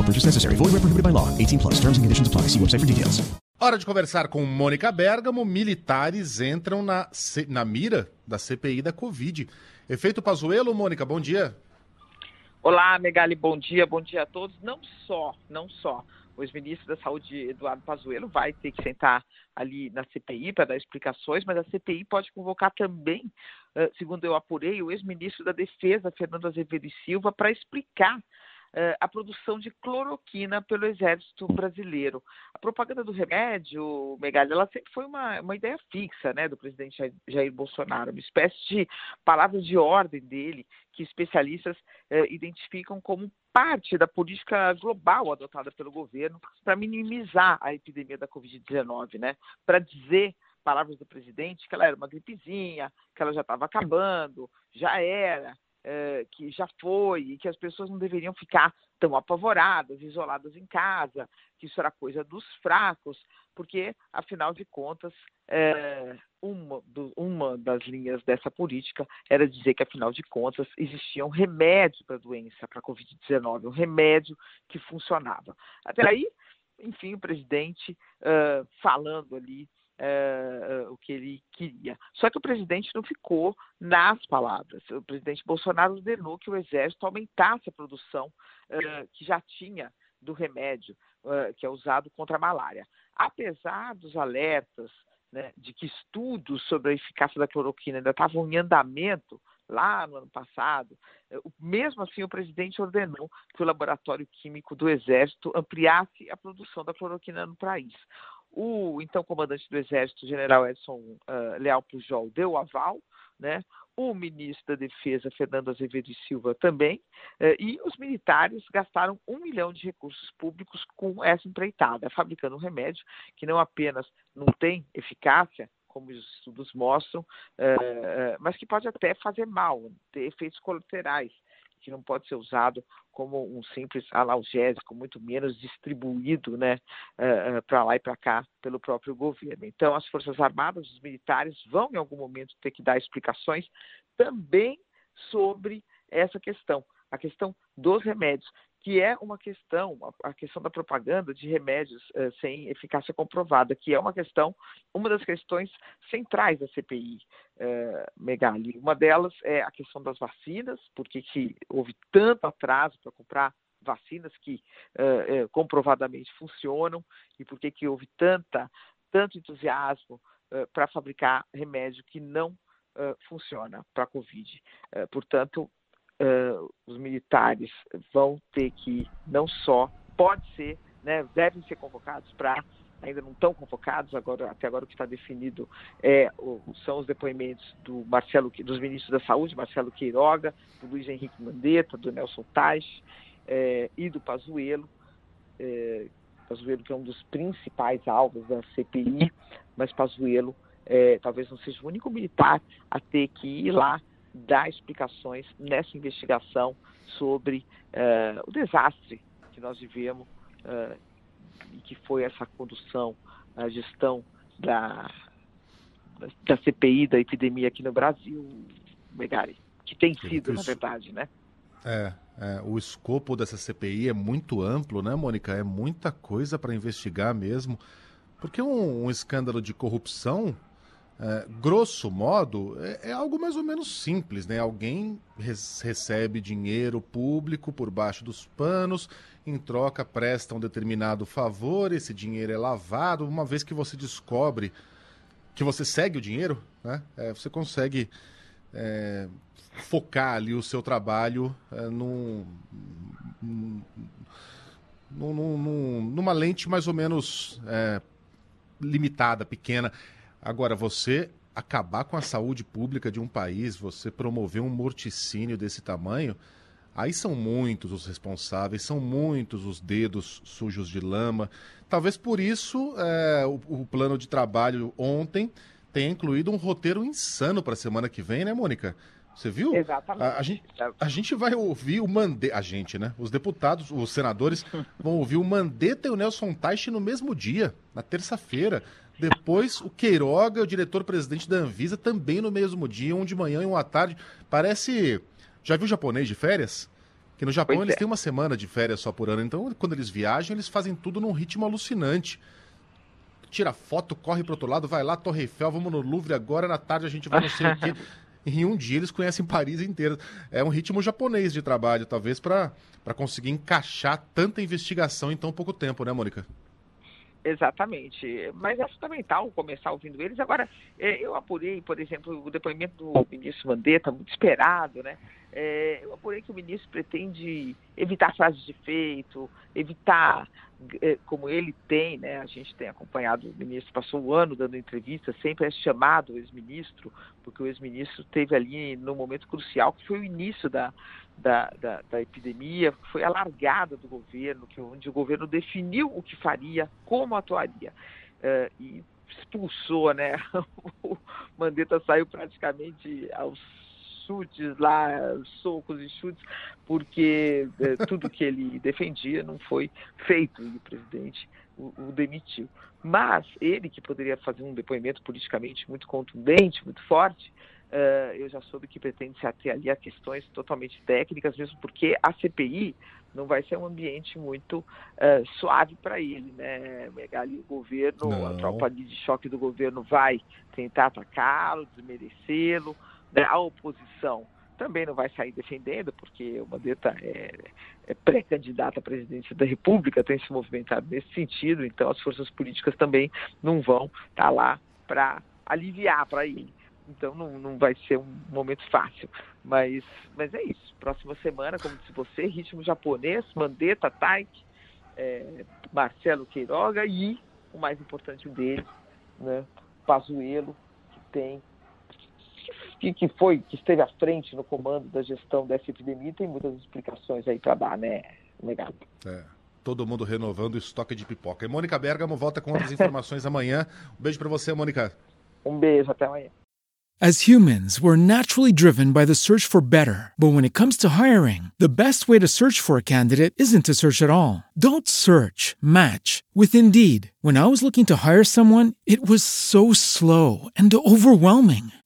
No purchase necessary. Void where prohibited by law. 18 plus. Terms and conditions apply. See website for details. Hora de conversar com Mônica Bergamo. Militares entram na, C- na mira da CPI da Covid. Efeito Pazuello, Mônica, bom dia. Olá, Megali, bom dia, bom dia a todos. Não só, não só. O ex-ministro da Saúde, Eduardo Pazuello, vai ter que sentar ali na CPI para dar explicações, mas a CPI pode convocar também, segundo eu apurei, o ex-ministro da Defesa, Fernando Azevedo e Silva, para explicar a produção de cloroquina pelo Exército Brasileiro. A propaganda do remédio, Megali, ela sempre foi uma, uma ideia fixa né, do presidente Jair, Jair Bolsonaro, uma espécie de palavra de ordem dele, que especialistas eh, identificam como parte da política global adotada pelo governo para minimizar a epidemia da Covid-19, né? Para dizer, palavras do presidente, que ela era uma gripezinha, que ela já estava acabando, já era, eh, que já foi, e que as pessoas não deveriam ficar tão apavoradas, isoladas em casa, que isso era coisa dos fracos, porque, afinal de contas, eh, uma, do- uma das linhas dessa política era dizer que, afinal de contas, existia um remédio para a doença, para a Covid-19, um remédio que funcionava. Até aí, enfim, o presidente ah, falando ali eh, o que ele queria. Só que o presidente não ficou nas palavras. O presidente Bolsonaro ordenou que o Exército aumentasse a produção eh, que já tinha do remédio que é usado contra a malária. Apesar dos alertas né, de que estudos sobre a eficácia da cloroquina ainda estavam em andamento lá no ano passado, mesmo assim o presidente ordenou que o laboratório químico do Exército ampliasse a produção da cloroquina no país. O então comandante do Exército, general Edson ah, Leal Pujol, deu aval, né? o ministro da Defesa, Fernando Azevedo e Silva, também, eh, e os militares gastaram um milhão de recursos públicos com essa empreitada, fabricando um remédio que não apenas não tem eficácia, como os estudos mostram, eh, eh, mas que pode até fazer mal, ter efeitos colaterais, que não pode ser usado como um simples analgésico, muito menos distribuído né, para lá e para cá pelo próprio governo. Então, as Forças Armadas, os militares, vão em algum momento ter que dar explicações também sobre essa questão, a questão dos remédios, que é uma questão, a- questão da propaganda de remédios eh, sem eficácia comprovada, que é uma questão, uma das questões centrais da CPI, eh, Megali. Uma delas é a questão das vacinas, porque que houve tanto atraso para comprar vacinas que eh, eh, comprovadamente funcionam e por que houve tanta, tanto entusiasmo para fabricar remédio que não funciona para a Covid. Portanto, eh, os militares vão ter que não só pode ser, né, devem ser convocados para ainda não estão convocados agora até agora o que está definido é são os depoimentos do Marcelo dos ministros da Saúde Marcelo Queiroga do Luiz Henrique Mandetta do Nelson Tais eh, e do Pazuello. Eh, Pazuello que é um dos principais alvos da CPI mas Pazuello eh, talvez não seja o único militar a ter que ir lá dar explicações nessa investigação sobre eh, o desastre que nós vivemos eh, e que foi essa condução a gestão da, da CPI da epidemia aqui no Brasil, Megari, que tem sido, na verdade, né? É, é, o escopo dessa CPI é muito amplo, né, Mônica? É muita coisa para investigar mesmo. Porque um, um escândalo de corrupção, é, grosso modo, é, é, algo mais ou menos simples, né? Alguém recebe dinheiro público por baixo dos panos, em troca presta um determinado favor, esse dinheiro é lavado. Uma vez que você descobre que você segue o dinheiro, né? É, você consegue é, focar ali o seu trabalho é, num, num, numa lente mais ou menos é, limitada, pequena. Agora, você acabar com a saúde pública de um país, você promover um morticínio desse tamanho, aí são muitos os responsáveis, são muitos os dedos sujos de lama. Talvez por isso é, o, o plano de trabalho ontem tenha incluído um roteiro insano para a semana que vem, né, Mônica? Você viu? Exatamente. A, a, gente, a gente vai ouvir o Mandetta. A gente, né? Os deputados, os senadores vão ouvir o Mandetta e o Nelson Teich no mesmo dia, na terça-feira. Depois, o Queiroga, o diretor-presidente da Anvisa, também no mesmo dia, um de manhã e um à tarde. Parece. Já viu japonês de férias? Que no Japão pois eles é. têm uma semana de férias só por ano. Então, quando eles viajam, eles fazem tudo num ritmo alucinante. Tira foto, corre pro outro lado, vai lá, Torre Eiffel, vamos no Louvre agora, na tarde a gente vai não sei o quê. Em um dia eles conhecem Paris inteira. É um ritmo japonês de trabalho, talvez, para conseguir encaixar tanta investigação em tão pouco tempo, né, Mônica? Exatamente. Mas é fundamental começar ouvindo eles. Agora, é, eu apurei, por exemplo, o depoimento do ministro Mandetta, muito esperado, né? É, eu apurei que o ministro pretende evitar frases de feito, evitar, é, como ele tem, né? A gente tem acompanhado o ministro, passou um ano dando entrevista, sempre é chamado o ex-ministro, porque o ex-ministro teve ali no momento crucial, que foi o início da, da, da, da, epidemia, foi a largada do governo, que, onde o governo definiu o que faria, como atuaria. Uh, e expulsou, né? o Mandetta saiu praticamente aos chutes lá, socos e chutes, porque é, tudo que ele defendia não foi feito e o presidente o, o, demitiu. Mas ele, que poderia fazer um depoimento politicamente muito contundente, muito forte, uh, eu já soube que pretende se ater ali a questões totalmente técnicas, mesmo porque a CPI não vai ser um ambiente muito uh, suave para ele, né? Ali o governo, não. a tropa de choque do governo vai tentar atacá-lo, desmerecê-lo, né? a oposição também não vai sair defendendo, porque o Mandetta é, é pré-candidato à presidência da República, tem se movimentado nesse sentido, então as forças políticas também não vão estar tá lá para aliviar para ele. Então não, não vai ser um momento fácil. Mas, mas é isso. Próxima semana, como disse você, ritmo japonês, Mandetta, Taik, é, Marcelo Queiroga e o mais importante dele, né, Pazuello, que tem que, que foi, que esteve à frente no comando da gestão dessa epidemia, tem muitas explicações aí para dar, né, Negado? É todo mundo renovando o estoque de pipoca. E Mônica Bergamo volta com outras informações amanhã. Um beijo para você, Mônica. Um beijo, até amanhã. As humans, we're naturally driven by the search for better. But when it comes to hiring, the best way to search for a candidate isn't to search at all. Don't search, match with Indeed. When I was looking to hire someone, it was so slow and overwhelming.